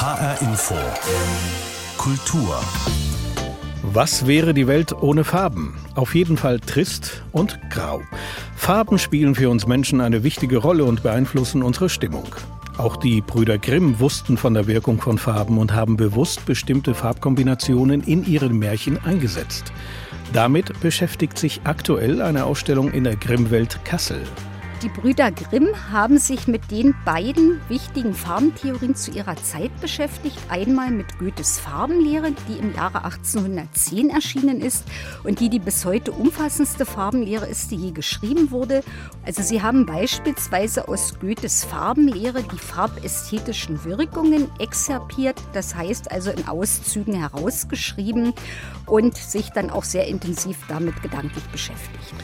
HR Info. Kultur. Was wäre die Welt ohne Farben? Auf jeden Fall trist und grau. Farben spielen für uns Menschen eine wichtige Rolle und beeinflussen unsere Stimmung. Auch die Brüder Grimm wussten von der Wirkung von Farben und haben bewusst bestimmte Farbkombinationen in ihren Märchen eingesetzt. Damit beschäftigt sich aktuell eine Ausstellung in der Grimmwelt Kassel. Die Brüder Grimm haben sich mit den beiden wichtigen Farbentheorien zu ihrer Zeit beschäftigt. Einmal mit Goethes Farbenlehre, die im Jahre 1810 erschienen ist und die die bis heute umfassendste Farbenlehre ist, die je geschrieben wurde. Also sie haben beispielsweise aus Goethes Farbenlehre die farbästhetischen Wirkungen exerpiert, das heißt also in Auszügen herausgeschrieben und sich dann auch sehr intensiv damit gedanklich beschäftigt.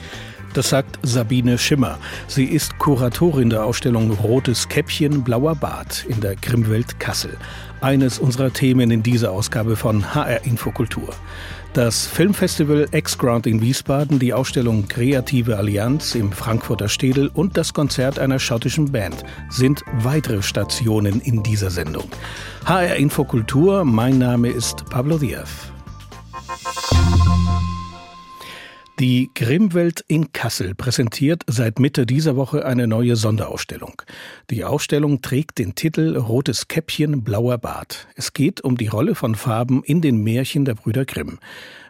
Das sagt Sabine Schimmer. Sie ist Kuratorin der Ausstellung Rotes Käppchen, blauer Bart in der Grimmwelt Kassel. Eines unserer Themen in dieser Ausgabe von HR Infokultur. Das Filmfestival X-Ground in Wiesbaden, die Ausstellung Kreative Allianz im Frankfurter Städel und das Konzert einer schottischen Band sind weitere Stationen in dieser Sendung. HR Infokultur, mein Name ist Pablo Diaz. Die Grimmwelt in Kassel präsentiert seit Mitte dieser Woche eine neue Sonderausstellung. Die Ausstellung trägt den Titel Rotes Käppchen, blauer Bart. Es geht um die Rolle von Farben in den Märchen der Brüder Grimm.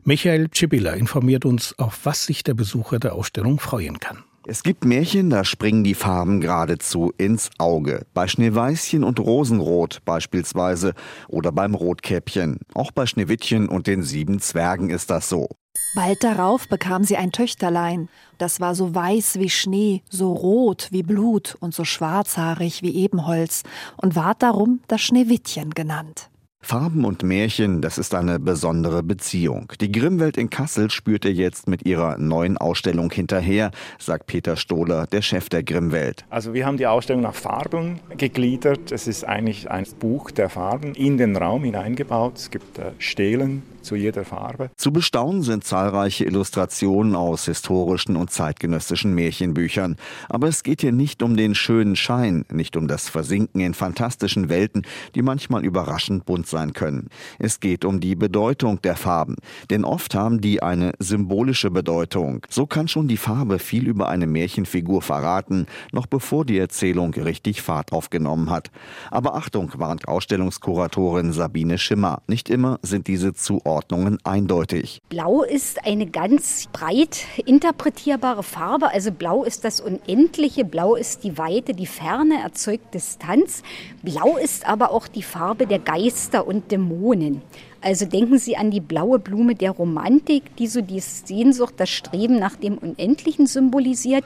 Michael Cibilla informiert uns, auf was sich der Besucher der Ausstellung freuen kann. Es gibt Märchen, da springen die Farben geradezu ins Auge. Bei Schneeweißchen und Rosenrot beispielsweise oder beim Rotkäppchen. Auch bei Schneewittchen und den sieben Zwergen ist das so. Bald darauf bekam sie ein Töchterlein. Das war so weiß wie Schnee, so rot wie Blut und so schwarzhaarig wie Ebenholz und ward darum das Schneewittchen genannt. Farben und Märchen, das ist eine besondere Beziehung. Die Grimmwelt in Kassel spürt er jetzt mit ihrer neuen Ausstellung hinterher, sagt Peter Stohler, der Chef der Grimmwelt. Also wir haben die Ausstellung nach Farben gegliedert. Es ist eigentlich ein Buch der Farben in den Raum hineingebaut. Es gibt äh, Stelen, zu jeder Farbe. Zu bestaunen sind zahlreiche Illustrationen aus historischen und zeitgenössischen Märchenbüchern. Aber es geht hier nicht um den schönen Schein, nicht um das Versinken in fantastischen Welten, die manchmal überraschend bunt sein können. Es geht um die Bedeutung der Farben. Denn oft haben die eine symbolische Bedeutung. So kann schon die Farbe viel über eine Märchenfigur verraten, noch bevor die Erzählung richtig Fahrt aufgenommen hat. Aber Achtung, warnt Ausstellungskuratorin Sabine Schimmer. Nicht immer sind diese Zuordnungen Zuordnungen eindeutig. Blau ist eine ganz breit interpretierbare Farbe. Also blau ist das Unendliche, blau ist die Weite, die Ferne erzeugt Distanz. Blau ist aber auch die Farbe der Geister und Dämonen. Also denken Sie an die blaue Blume der Romantik, die so die Sehnsucht, das Streben nach dem Unendlichen symbolisiert.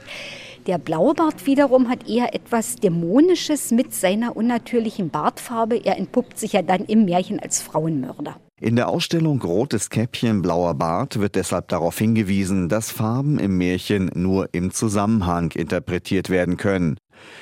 Der Blaubart wiederum hat eher etwas Dämonisches mit seiner unnatürlichen Bartfarbe. Er entpuppt sich ja dann im Märchen als Frauenmörder. In der Ausstellung Rotes Käppchen, blauer Bart wird deshalb darauf hingewiesen, dass Farben im Märchen nur im Zusammenhang interpretiert werden können.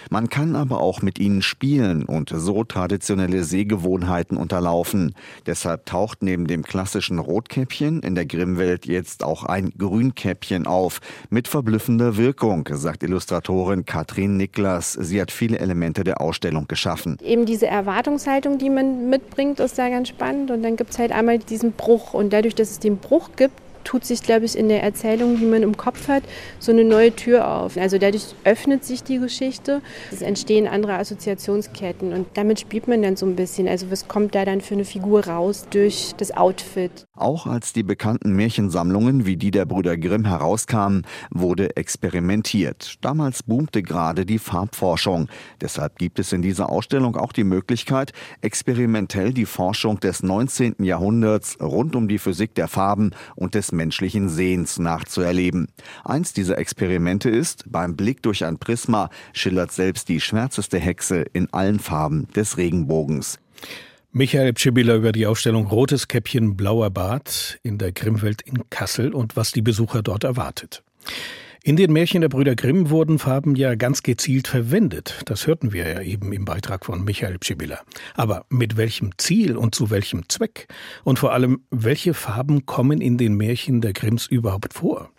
Man kann aber auch mit ihnen spielen und so traditionelle Sehgewohnheiten unterlaufen. Deshalb taucht neben dem klassischen Rotkäppchen in der Grimmwelt jetzt auch ein Grünkäppchen auf, mit verblüffender Wirkung, sagt Illustratorin Katrin Niklas. Sie hat viele Elemente der Ausstellung geschaffen. Eben diese Erwartungshaltung, die man mitbringt, ist da ganz spannend. Und dann gibt es halt einmal diesen Bruch. Und dadurch, dass es den Bruch gibt, tut sich, glaube ich, in der Erzählung, die man im Kopf hat, so eine neue Tür auf. Also dadurch öffnet sich die Geschichte, es entstehen andere Assoziationsketten und damit spielt man dann so ein bisschen. Also was kommt da dann für eine Figur raus durch das Outfit? Auch als die bekannten Märchensammlungen wie die der Brüder Grimm herauskamen, wurde experimentiert. Damals boomte gerade die Farbforschung. Deshalb gibt es in dieser Ausstellung auch die Möglichkeit, experimentell die Forschung des 19. Jahrhunderts rund um die Physik der Farben und des menschlichen Sehens nachzuerleben. Eins dieser Experimente ist, beim Blick durch ein Prisma schillert selbst die schwärzeste Hexe in allen Farben des Regenbogens. Michael Pschibila über die Ausstellung Rotes Käppchen, blauer Bart in der Grimmwelt in Kassel und was die Besucher dort erwartet. In den Märchen der Brüder Grimm wurden Farben ja ganz gezielt verwendet. Das hörten wir ja eben im Beitrag von Michael Pschibilla. Aber mit welchem Ziel und zu welchem Zweck? Und vor allem, welche Farben kommen in den Märchen der Grimms überhaupt vor?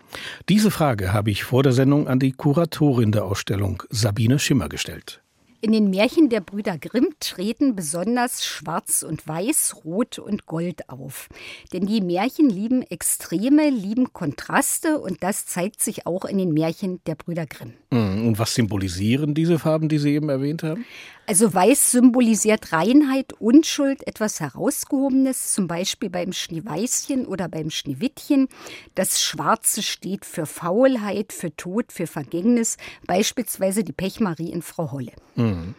Diese Frage habe ich vor der Sendung an die Kuratorin der Ausstellung, Sabine Schimmer, gestellt. In den Märchen der Brüder Grimm treten besonders Schwarz und Weiß, Rot und Gold auf. Denn die Märchen lieben Extreme, lieben Kontraste und das zeigt sich auch in den Märchen der Brüder Grimm. Mhm. Und was symbolisieren diese Farben, die Sie eben erwähnt haben? Also Weiß symbolisiert Reinheit, Unschuld, etwas Herausgehobenes, zum Beispiel beim Schneeweißchen oder beim Schneewittchen. Das Schwarze steht für Faulheit, für Tod, für Vergängnis, beispielsweise die Pechmarie in Frau Holle. Mhm.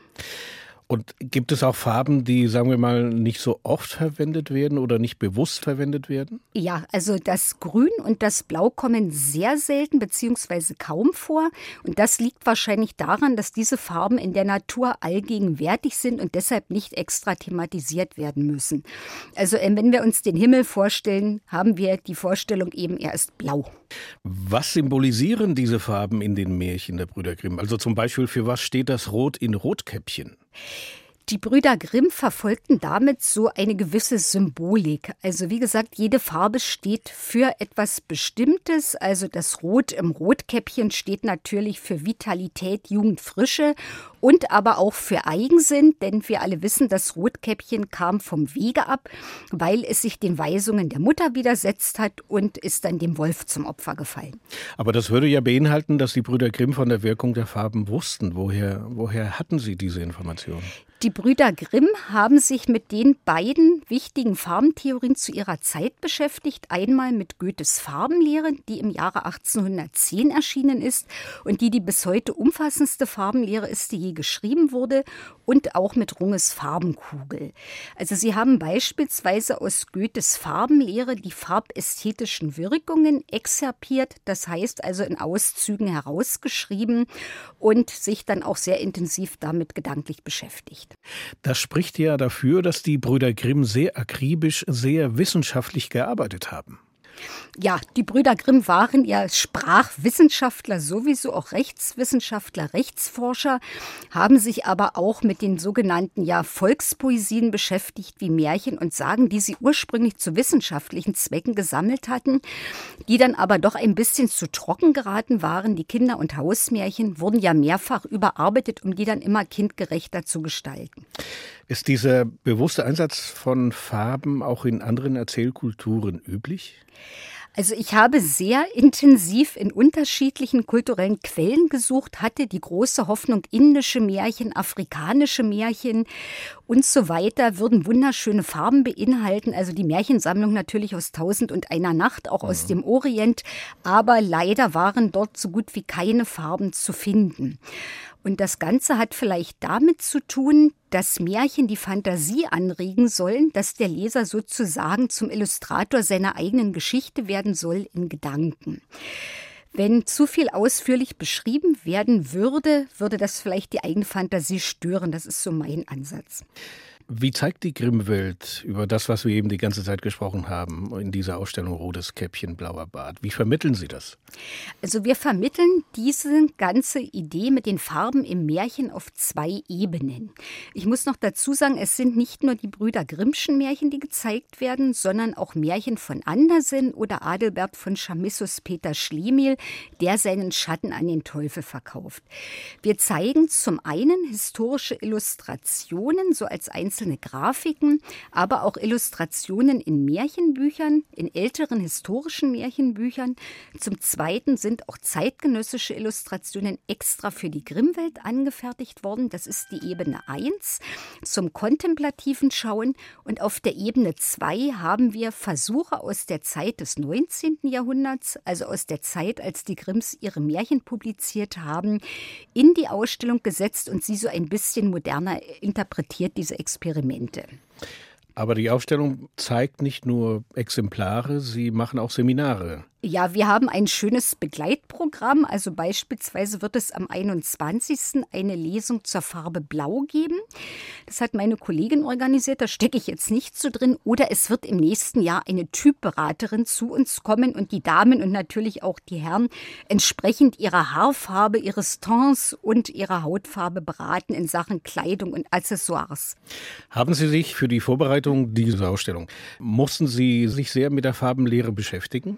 Und gibt es auch Farben, die, sagen wir mal, nicht so oft verwendet werden oder nicht bewusst verwendet werden? Ja, also das Grün und das Blau kommen sehr selten bzw. kaum vor. Und das liegt wahrscheinlich daran, dass diese Farben in der Natur allgegenwärtig sind und deshalb nicht extra thematisiert werden müssen. Also äh, wenn wir uns den Himmel vorstellen, haben wir die Vorstellung eben, er ist blau. Was symbolisieren diese Farben in den Märchen der Brüder Grimm? Also zum Beispiel, für was steht das Rot in Rotkäppchen? Die Brüder Grimm verfolgten damit so eine gewisse Symbolik. Also wie gesagt, jede Farbe steht für etwas Bestimmtes. Also das Rot im Rotkäppchen steht natürlich für Vitalität, Jugend, Frische und aber auch für Eigensinn, denn wir alle wissen, das Rotkäppchen kam vom Wege ab, weil es sich den Weisungen der Mutter widersetzt hat und ist dann dem Wolf zum Opfer gefallen. Aber das würde ja beinhalten, dass die Brüder Grimm von der Wirkung der Farben wussten. Woher, woher hatten sie diese Information? Die Brüder Grimm haben sich mit den beiden wichtigen Farbentheorien zu ihrer Zeit beschäftigt. Einmal mit Goethes Farbenlehre, die im Jahre 1810 erschienen ist und die die bis heute umfassendste Farbenlehre ist, die je geschrieben wurde, und auch mit Runges Farbenkugel. Also sie haben beispielsweise aus Goethes Farbenlehre die farbästhetischen Wirkungen exerpiert, das heißt also in Auszügen herausgeschrieben und sich dann auch sehr intensiv damit gedanklich beschäftigt nicht. Das spricht ja dafür, dass die Brüder Grimm sehr akribisch, sehr wissenschaftlich gearbeitet haben. Ja, die Brüder Grimm waren ja Sprachwissenschaftler, sowieso auch Rechtswissenschaftler, Rechtsforscher, haben sich aber auch mit den sogenannten ja, Volkspoesien beschäftigt, wie Märchen und Sagen, die sie ursprünglich zu wissenschaftlichen Zwecken gesammelt hatten, die dann aber doch ein bisschen zu trocken geraten waren. Die Kinder- und Hausmärchen wurden ja mehrfach überarbeitet, um die dann immer kindgerechter zu gestalten. Ist dieser bewusste Einsatz von Farben auch in anderen Erzählkulturen üblich? Also ich habe sehr intensiv in unterschiedlichen kulturellen Quellen gesucht, hatte die große Hoffnung, indische Märchen, afrikanische Märchen und so weiter würden wunderschöne Farben beinhalten. Also die Märchensammlung natürlich aus Tausend und einer Nacht, auch aus mhm. dem Orient. Aber leider waren dort so gut wie keine Farben zu finden. Und das Ganze hat vielleicht damit zu tun, dass Märchen die Fantasie anregen sollen, dass der Leser sozusagen zum Illustrator seiner eigenen Geschichte werden soll in Gedanken. Wenn zu viel ausführlich beschrieben werden würde, würde das vielleicht die eigene Fantasie stören. Das ist so mein Ansatz. Wie zeigt die Grimmwelt über das, was wir eben die ganze Zeit gesprochen haben, in dieser Ausstellung Rotes Käppchen, Blauer Bart? Wie vermitteln Sie das? Also wir vermitteln diese ganze Idee mit den Farben im Märchen auf zwei Ebenen. Ich muss noch dazu sagen, es sind nicht nur die Brüder Grimmschen Märchen, die gezeigt werden, sondern auch Märchen von Andersen oder Adelbert von Chamissus Peter Schlemiel, der seinen Schatten an den Teufel verkauft. Wir zeigen zum einen historische Illustrationen, so als einzelne einzelne Grafiken, aber auch Illustrationen in Märchenbüchern, in älteren historischen Märchenbüchern. Zum Zweiten sind auch zeitgenössische Illustrationen extra für die Grimmwelt angefertigt worden. Das ist die Ebene 1 zum kontemplativen Schauen. Und auf der Ebene 2 haben wir Versuche aus der Zeit des 19. Jahrhunderts, also aus der Zeit, als die Grimms ihre Märchen publiziert haben, in die Ausstellung gesetzt und sie so ein bisschen moderner interpretiert, diese Experimente. Experimente. Aber die Ausstellung zeigt nicht nur Exemplare, Sie machen auch Seminare. Ja, wir haben ein schönes Begleitprogramm. Also beispielsweise wird es am 21. eine Lesung zur Farbe Blau geben. Das hat meine Kollegin organisiert, da stecke ich jetzt nicht so drin. Oder es wird im nächsten Jahr eine Typberaterin zu uns kommen und die Damen und natürlich auch die Herren entsprechend ihrer Haarfarbe, ihres Tons und ihrer Hautfarbe beraten in Sachen Kleidung und Accessoires. Haben Sie sich für die Vorbereitung dieser Ausstellung, mussten Sie sich sehr mit der Farbenlehre beschäftigen?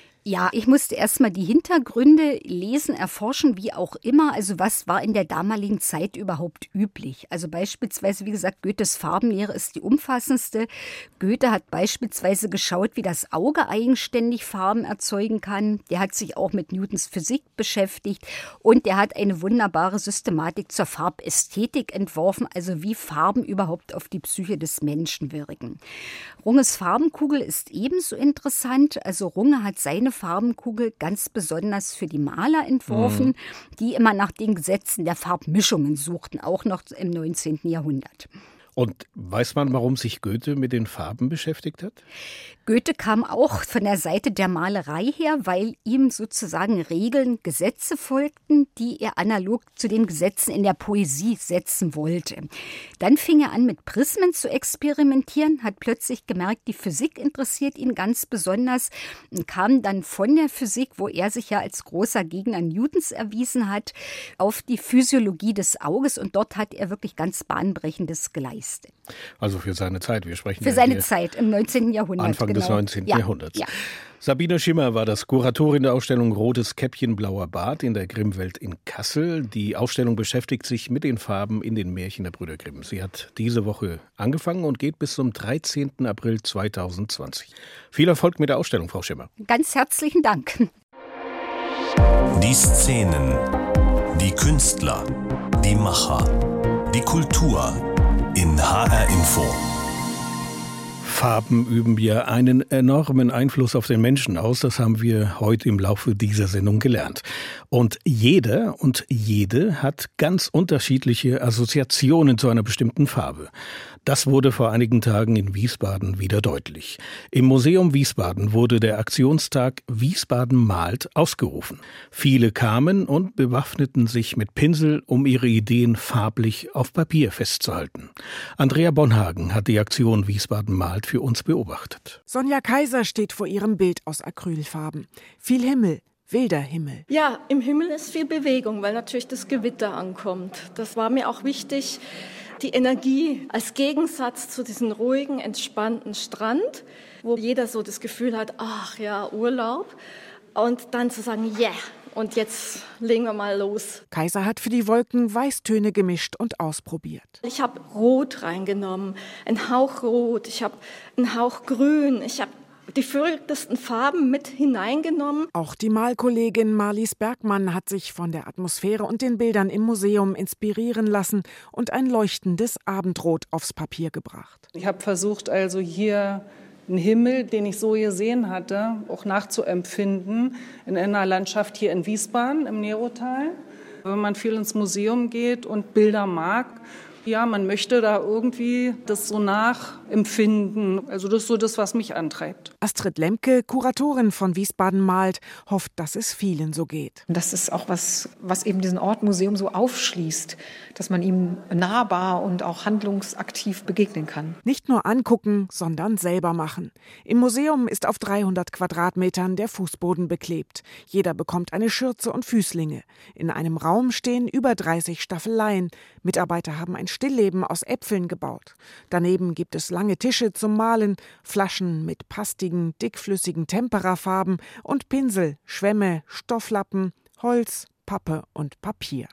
Ja, ich musste erstmal die Hintergründe lesen, erforschen, wie auch immer. Also was war in der damaligen Zeit überhaupt üblich? Also beispielsweise, wie gesagt, Goethes Farbenlehre ist die umfassendste. Goethe hat beispielsweise geschaut, wie das Auge eigenständig Farben erzeugen kann. Der hat sich auch mit Newtons Physik beschäftigt und der hat eine wunderbare Systematik zur Farbästhetik entworfen, also wie Farben überhaupt auf die Psyche des Menschen wirken. Runges Farbenkugel ist ebenso interessant. Also Runge hat seine Farbenkugel ganz besonders für die Maler entworfen, mhm. die immer nach den Gesetzen der Farbmischungen suchten, auch noch im 19. Jahrhundert. Und weiß man, warum sich Goethe mit den Farben beschäftigt hat? Goethe kam auch von der Seite der Malerei her, weil ihm sozusagen Regeln, Gesetze folgten, die er analog zu den Gesetzen in der Poesie setzen wollte. Dann fing er an, mit Prismen zu experimentieren, hat plötzlich gemerkt, die Physik interessiert ihn ganz besonders und kam dann von der Physik, wo er sich ja als großer Gegner Newtons erwiesen hat, auf die Physiologie des Auges und dort hat er wirklich ganz bahnbrechendes geleistet. Also für seine Zeit, wir sprechen für seine Zeit im 19. Jahrhundert. Anfang genau. des 19. Ja. Jahrhunderts. Ja. Sabine Schimmer war das Kuratorin der Ausstellung Rotes Käppchen, blauer Bart in der Grimmwelt in Kassel. Die Ausstellung beschäftigt sich mit den Farben in den Märchen der Brüder Grimm. Sie hat diese Woche angefangen und geht bis zum 13. April 2020. Viel Erfolg mit der Ausstellung, Frau Schimmer. Ganz herzlichen Dank. Die Szenen, die Künstler, die Macher, die Kultur in HR Info. Farben üben ja einen enormen Einfluss auf den Menschen aus. Das haben wir heute im Laufe dieser Sendung gelernt. Und jeder und jede hat ganz unterschiedliche Assoziationen zu einer bestimmten Farbe. Das wurde vor einigen Tagen in Wiesbaden wieder deutlich. Im Museum Wiesbaden wurde der Aktionstag Wiesbaden malt ausgerufen. Viele kamen und bewaffneten sich mit Pinsel, um ihre Ideen farblich auf Papier festzuhalten. Andrea Bonhagen hat die Aktion Wiesbaden malt für uns beobachtet. Sonja Kaiser steht vor ihrem Bild aus Acrylfarben. Viel Himmel, wilder Himmel. Ja, im Himmel ist viel Bewegung, weil natürlich das Gewitter ankommt. Das war mir auch wichtig, die Energie als Gegensatz zu diesem ruhigen, entspannten Strand, wo jeder so das Gefühl hat, ach ja, Urlaub. Und dann zu sagen, yeah, und jetzt legen wir mal los. Kaiser hat für die Wolken Weißtöne gemischt und ausprobiert. Ich habe Rot reingenommen, ein Hauch Rot, ich habe einen Hauch Grün, ich habe die verrücktesten Farben mit hineingenommen. Auch die Malkollegin Marlies Bergmann hat sich von der Atmosphäre und den Bildern im Museum inspirieren lassen und ein leuchtendes Abendrot aufs Papier gebracht. Ich habe versucht also hier einen Himmel, den ich so gesehen hatte, auch nachzuempfinden in einer Landschaft hier in Wiesbaden im Nerotal. Wenn man viel ins Museum geht und Bilder mag, ja, man möchte da irgendwie das so nachempfinden. Also das ist so das, was mich antreibt. Astrid Lemke, Kuratorin von Wiesbaden malt, hofft, dass es vielen so geht. Das ist auch was, was eben diesen Ort Museum so aufschließt, dass man ihm nahbar und auch handlungsaktiv begegnen kann. Nicht nur angucken, sondern selber machen. Im Museum ist auf 300 Quadratmetern der Fußboden beklebt. Jeder bekommt eine Schürze und Füßlinge. In einem Raum stehen über 30 Staffeleien. Mitarbeiter haben ein Stillleben aus Äpfeln gebaut. Daneben gibt es lange Tische zum Malen, Flaschen mit pastigen, dickflüssigen Temperafarben und Pinsel, Schwämme, Stofflappen, Holz, Pappe und Papier.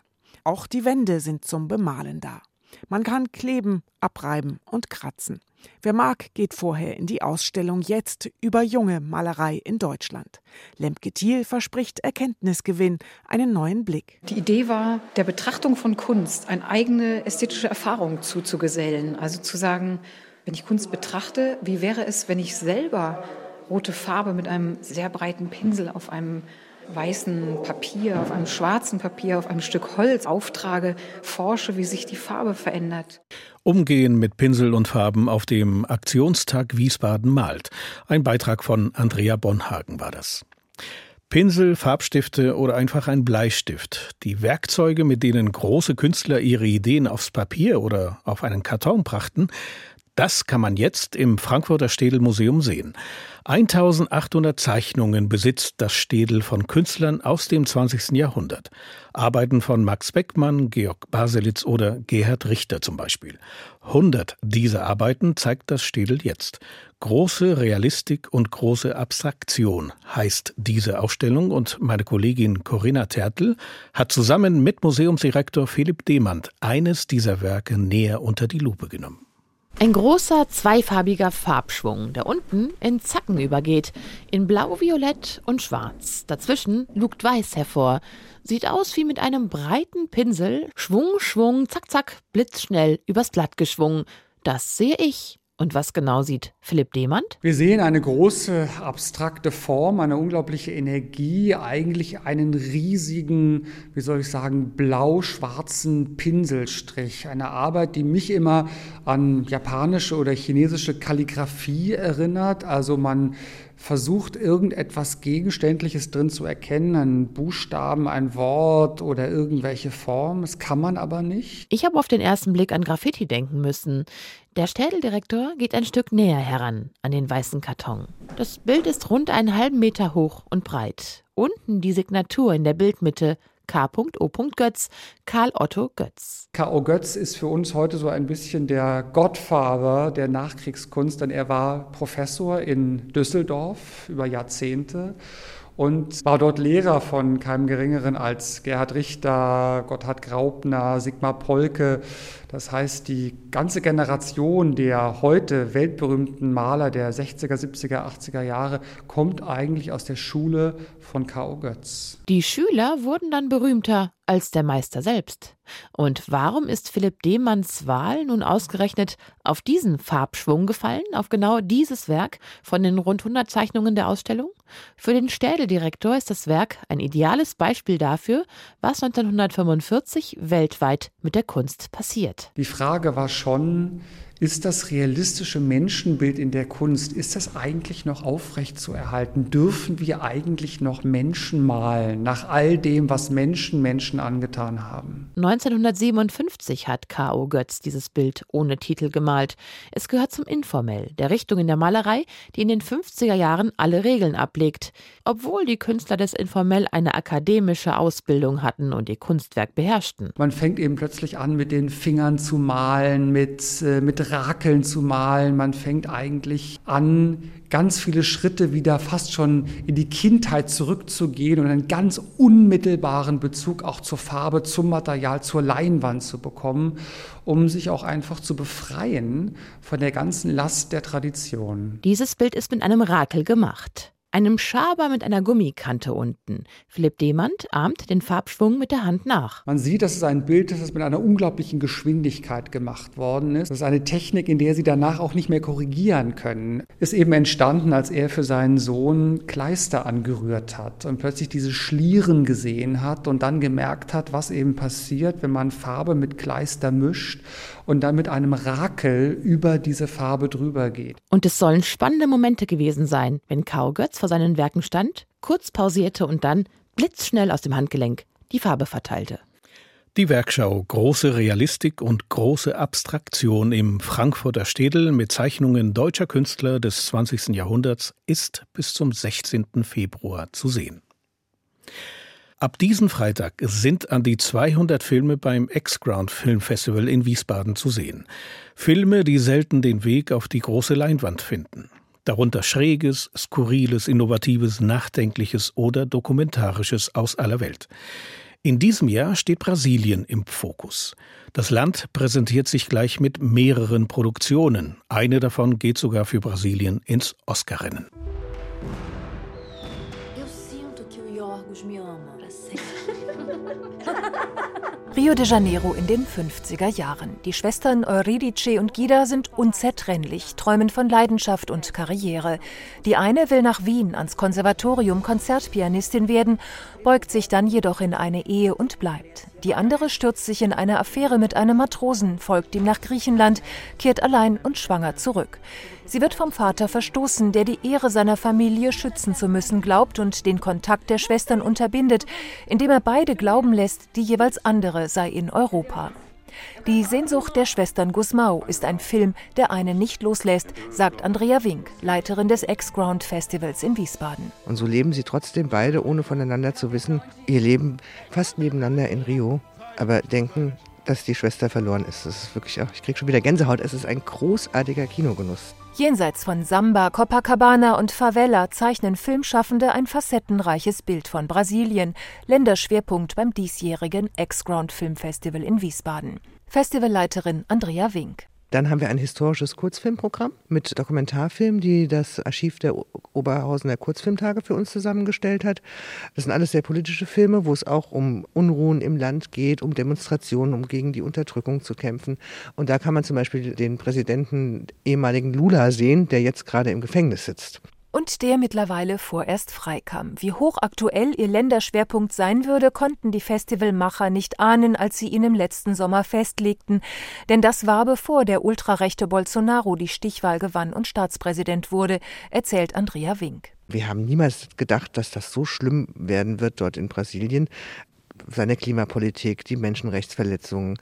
Auch die Wände sind zum Bemalen da. Man kann kleben, abreiben und kratzen. Wer mag, geht vorher in die Ausstellung jetzt über junge Malerei in Deutschland. Lemke Thiel verspricht Erkenntnisgewinn, einen neuen Blick. Die Idee war, der Betrachtung von Kunst eine eigene ästhetische Erfahrung zuzugesellen. Also zu sagen, wenn ich Kunst betrachte, wie wäre es, wenn ich selber rote Farbe mit einem sehr breiten Pinsel auf einem weißen Papier, auf einem schwarzen Papier, auf einem Stück Holz auftrage, forsche, wie sich die Farbe verändert. Umgehen mit Pinsel und Farben auf dem Aktionstag Wiesbaden malt. Ein Beitrag von Andrea Bonhagen war das. Pinsel, Farbstifte oder einfach ein Bleistift. Die Werkzeuge, mit denen große Künstler ihre Ideen aufs Papier oder auf einen Karton brachten, Das kann man jetzt im Frankfurter Städel-Museum sehen. 1800 Zeichnungen besitzt das Städel von Künstlern aus dem 20. Jahrhundert. Arbeiten von Max Beckmann, Georg Baselitz oder Gerhard Richter zum Beispiel. 100 dieser Arbeiten zeigt das Städel jetzt. Große Realistik und große Abstraktion heißt diese Ausstellung und meine Kollegin Corinna Tertel hat zusammen mit Museumsdirektor Philipp Demand eines dieser Werke näher unter die Lupe genommen. Ein großer zweifarbiger Farbschwung, der unten in Zacken übergeht, in Blau, Violett und Schwarz. Dazwischen lugt Weiß hervor. Sieht aus wie mit einem breiten Pinsel, Schwung, Schwung, zack, zack, blitzschnell übers Blatt geschwungen. Das sehe ich. Und was genau sieht Philipp Demand? Wir sehen eine große abstrakte Form, eine unglaubliche Energie, eigentlich einen riesigen, wie soll ich sagen, blau-schwarzen Pinselstrich. Eine Arbeit, die mich immer an japanische oder chinesische Kalligraphie erinnert. Also man versucht, irgendetwas Gegenständliches drin zu erkennen, einen Buchstaben, ein Wort oder irgendwelche Form. Das kann man aber nicht. Ich habe auf den ersten Blick an Graffiti denken müssen. Der Städeldirektor geht ein Stück näher heran an den weißen Karton. Das Bild ist rund einen halben Meter hoch und breit. Unten die Signatur in der Bildmitte K.O. Götz, Karl Otto Götz. K.O. Götz ist für uns heute so ein bisschen der Gottvater der Nachkriegskunst, denn er war Professor in Düsseldorf über Jahrzehnte und war dort Lehrer von keinem Geringeren als Gerhard Richter, Gotthard Graupner, Sigmar Polke. Das heißt, die ganze Generation der heute weltberühmten Maler der 60er, 70er, 80er Jahre kommt eigentlich aus der Schule von K.O. Götz. Die Schüler wurden dann berühmter als der Meister selbst. Und warum ist Philipp Demanns Wahl nun ausgerechnet auf diesen Farbschwung gefallen, auf genau dieses Werk von den rund 100 Zeichnungen der Ausstellung? Für den Städeldirektor ist das Werk ein ideales Beispiel dafür, was 1945 weltweit mit der Kunst passiert. Die Frage war schon, ist das realistische Menschenbild in der Kunst, ist das eigentlich noch aufrecht zu erhalten? Dürfen wir eigentlich noch Menschen malen, nach all dem, was Menschen Menschen angetan haben? 1957 hat K.O. Götz dieses Bild ohne Titel gemalt. Es gehört zum Informell, der Richtung in der Malerei, die in den 50er Jahren alle Regeln ablegt. Obwohl die Künstler des Informell eine akademische Ausbildung hatten und ihr Kunstwerk beherrschten. Man fängt eben plötzlich an, mit den Fingern zu malen, mit, äh, mit Rakeln zu malen. Man fängt eigentlich an, ganz viele Schritte wieder fast schon in die Kindheit zurückzugehen und einen ganz unmittelbaren Bezug auch zur Farbe, zum Material, zur Leinwand zu bekommen, um sich auch einfach zu befreien von der ganzen Last der Tradition. Dieses Bild ist mit einem Rakel gemacht einem Schaber mit einer Gummikante unten. Philipp Demand ahmt den Farbschwung mit der Hand nach. Man sieht, dass es ein Bild ist, das mit einer unglaublichen Geschwindigkeit gemacht worden ist. Das ist eine Technik, in der sie danach auch nicht mehr korrigieren können. Ist eben entstanden, als er für seinen Sohn Kleister angerührt hat und plötzlich diese Schlieren gesehen hat und dann gemerkt hat, was eben passiert, wenn man Farbe mit Kleister mischt und dann mit einem Rakel über diese Farbe drüber geht. Und es sollen spannende Momente gewesen sein, wenn Kau Götz vor seinen Werken stand, kurz pausierte und dann blitzschnell aus dem Handgelenk die Farbe verteilte. Die Werkschau Große Realistik und große Abstraktion im Frankfurter Städel mit Zeichnungen deutscher Künstler des 20. Jahrhunderts ist bis zum 16. Februar zu sehen. Ab diesen Freitag sind an die 200 Filme beim X-Ground Film Festival in Wiesbaden zu sehen. Filme, die selten den Weg auf die große Leinwand finden. Darunter Schräges, Skurriles, Innovatives, Nachdenkliches oder Dokumentarisches aus aller Welt. In diesem Jahr steht Brasilien im Fokus. Das Land präsentiert sich gleich mit mehreren Produktionen. Eine davon geht sogar für Brasilien ins Oscarrennen. Rio de Janeiro in den 50er Jahren. Die Schwestern Euridice und Gida sind unzertrennlich, träumen von Leidenschaft und Karriere. Die eine will nach Wien ans Konservatorium Konzertpianistin werden, beugt sich dann jedoch in eine Ehe und bleibt. Die andere stürzt sich in eine Affäre mit einem Matrosen, folgt ihm nach Griechenland, kehrt allein und schwanger zurück. Sie wird vom Vater verstoßen, der die Ehre seiner Familie schützen zu müssen glaubt und den Kontakt der Schwestern unterbindet, indem er beide glauben lässt, die jeweils andere sei in Europa. Die Sehnsucht der Schwestern Gusmau ist ein Film, der einen nicht loslässt, sagt Andrea Wink, Leiterin des X-Ground Festivals in Wiesbaden. Und so leben sie trotzdem beide, ohne voneinander zu wissen, ihr Leben fast nebeneinander in Rio, aber denken, dass die Schwester verloren ist. Das ist wirklich ich kriege schon wieder Gänsehaut. Es ist ein großartiger Kinogenuss. Jenseits von Samba, Copacabana und Favela zeichnen Filmschaffende ein facettenreiches Bild von Brasilien, Länderschwerpunkt beim diesjährigen X-Ground Filmfestival in Wiesbaden. Festivalleiterin Andrea Wink. Dann haben wir ein historisches Kurzfilmprogramm mit Dokumentarfilmen, die das Archiv der Oberhausener Kurzfilmtage für uns zusammengestellt hat. Das sind alles sehr politische Filme, wo es auch um Unruhen im Land geht, um Demonstrationen, um gegen die Unterdrückung zu kämpfen. Und da kann man zum Beispiel den Präsidenten ehemaligen Lula sehen, der jetzt gerade im Gefängnis sitzt und der mittlerweile vorerst freikam. Wie hochaktuell ihr Länderschwerpunkt sein würde, konnten die Festivalmacher nicht ahnen, als sie ihn im letzten Sommer festlegten. Denn das war bevor der ultrarechte Bolsonaro die Stichwahl gewann und Staatspräsident wurde, erzählt Andrea Wink. Wir haben niemals gedacht, dass das so schlimm werden wird dort in Brasilien seine Klimapolitik, die Menschenrechtsverletzungen,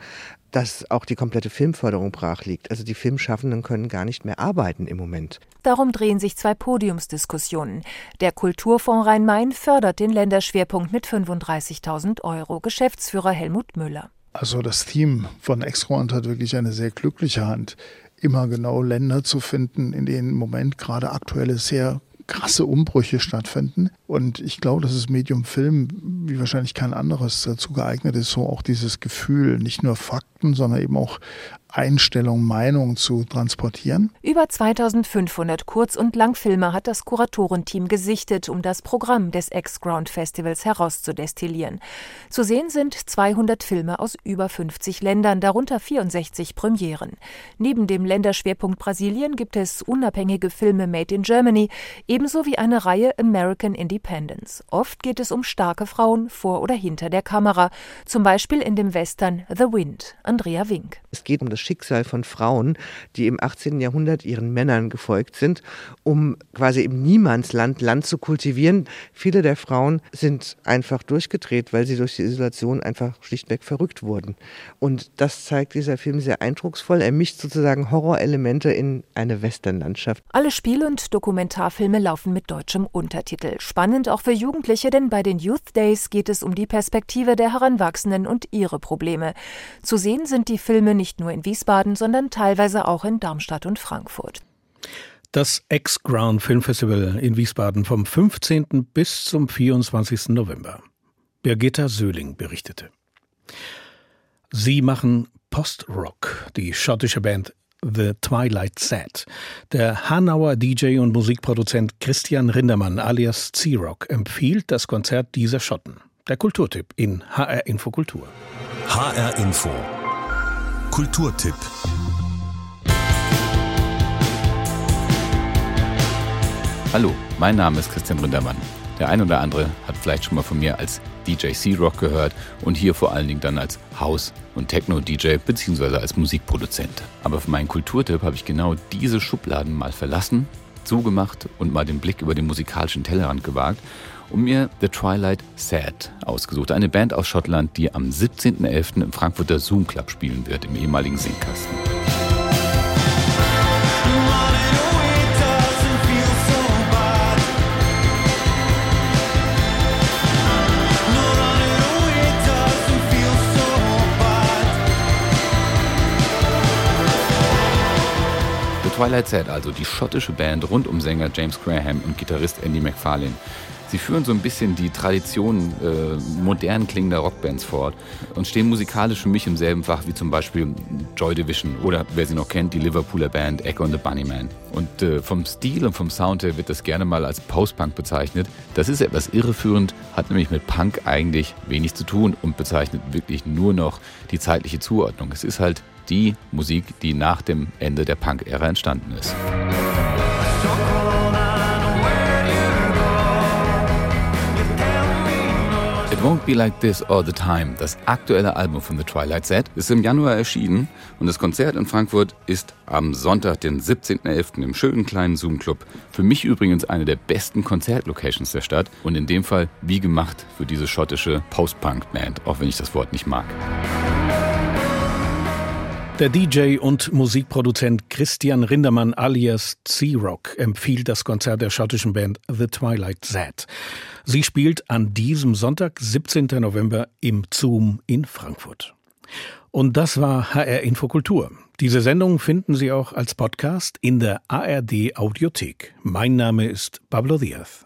dass auch die komplette Filmförderung brach liegt. Also die Filmschaffenden können gar nicht mehr arbeiten im Moment. Darum drehen sich zwei Podiumsdiskussionen. Der Kulturfonds Rhein-Main fördert den Länderschwerpunkt mit 35.000 Euro. Geschäftsführer Helmut Müller. Also das Team von Exquant hat wirklich eine sehr glückliche Hand, immer genau Länder zu finden, in denen im Moment gerade aktuelle sehr krasse Umbrüche stattfinden. Und ich glaube, dass das Medium Film wie wahrscheinlich kein anderes dazu geeignet ist, so auch dieses Gefühl, nicht nur Fakten, sondern eben auch Einstellung, Meinung zu transportieren. Über 2500 Kurz- und Langfilme hat das Kuratorenteam gesichtet, um das Programm des X-Ground Festivals herauszudestillieren. Zu sehen sind 200 Filme aus über 50 Ländern, darunter 64 Premieren. Neben dem Länderschwerpunkt Brasilien gibt es unabhängige Filme Made in Germany, ebenso wie eine Reihe American Independence. Oft geht es um starke Frauen vor oder hinter der Kamera, zum Beispiel in dem Western The Wind. Andrea Wink. Es geht um das Schicksal von Frauen, die im 18. Jahrhundert ihren Männern gefolgt sind, um quasi im Niemandsland Land zu kultivieren. Viele der Frauen sind einfach durchgedreht, weil sie durch die Isolation einfach schlichtweg verrückt wurden. Und das zeigt dieser Film sehr eindrucksvoll. Er mischt sozusagen Horrorelemente in eine Westernlandschaft. Alle Spiel- und Dokumentarfilme laufen mit deutschem Untertitel. Spannend auch für Jugendliche, denn bei den Youth Days geht es um die Perspektive der Heranwachsenden und ihre Probleme. Zu sehen sind die Filme nicht nur in Wiesbaden, sondern teilweise auch in Darmstadt und Frankfurt. Das X-Ground Filmfestival in Wiesbaden vom 15. bis zum 24. November. Birgitta Söhling berichtete. Sie machen Post-Rock, die schottische Band The Twilight Set. Der Hanauer DJ und Musikproduzent Christian Rindermann alias C-Rock empfiehlt das Konzert dieser Schotten. Der Kulturtipp in HR Info Kultur. HR Info Kulturtipp. Hallo, mein Name ist Christian Rindermann. Der ein oder andere hat vielleicht schon mal von mir als DJ C-Rock gehört und hier vor allen Dingen dann als House- und Techno-DJ bzw. als Musikproduzent. Aber für meinen Kulturtipp habe ich genau diese Schubladen mal verlassen, zugemacht und mal den Blick über den musikalischen Tellerrand gewagt und mir The Twilight Sad ausgesucht. Eine Band aus Schottland, die am 17.11. im Frankfurter Zoom Club spielen wird, im ehemaligen Singkasten. The Twilight Sad, also die schottische Band rund um Sänger James Graham und Gitarrist Andy McFarlane. Sie führen so ein bisschen die Tradition äh, modern klingender Rockbands fort und stehen musikalisch für mich im selben Fach wie zum Beispiel Joy Division oder wer sie noch kennt, die Liverpooler Band Echo and the Bunnyman. Und äh, vom Stil und vom Sound her wird das gerne mal als Post-Punk bezeichnet. Das ist etwas irreführend, hat nämlich mit Punk eigentlich wenig zu tun und bezeichnet wirklich nur noch die zeitliche Zuordnung. Es ist halt die Musik, die nach dem Ende der Punk-Ära entstanden ist. Won't Be Like This All the Time, das aktuelle Album von The Twilight Set, ist im Januar erschienen und das Konzert in Frankfurt ist am Sonntag, den 17.11. im schönen kleinen Zoom Club. Für mich übrigens eine der besten Konzertlocations der Stadt und in dem Fall wie gemacht für diese schottische Post-Punk-Band, auch wenn ich das Wort nicht mag. Der DJ und Musikproduzent Christian Rindermann alias C-Rock empfiehlt das Konzert der schottischen Band The Twilight Z. Sie spielt an diesem Sonntag, 17. November, im Zoom in Frankfurt. Und das war HR Infokultur. Diese Sendung finden Sie auch als Podcast in der ARD Audiothek. Mein Name ist Pablo Diaz.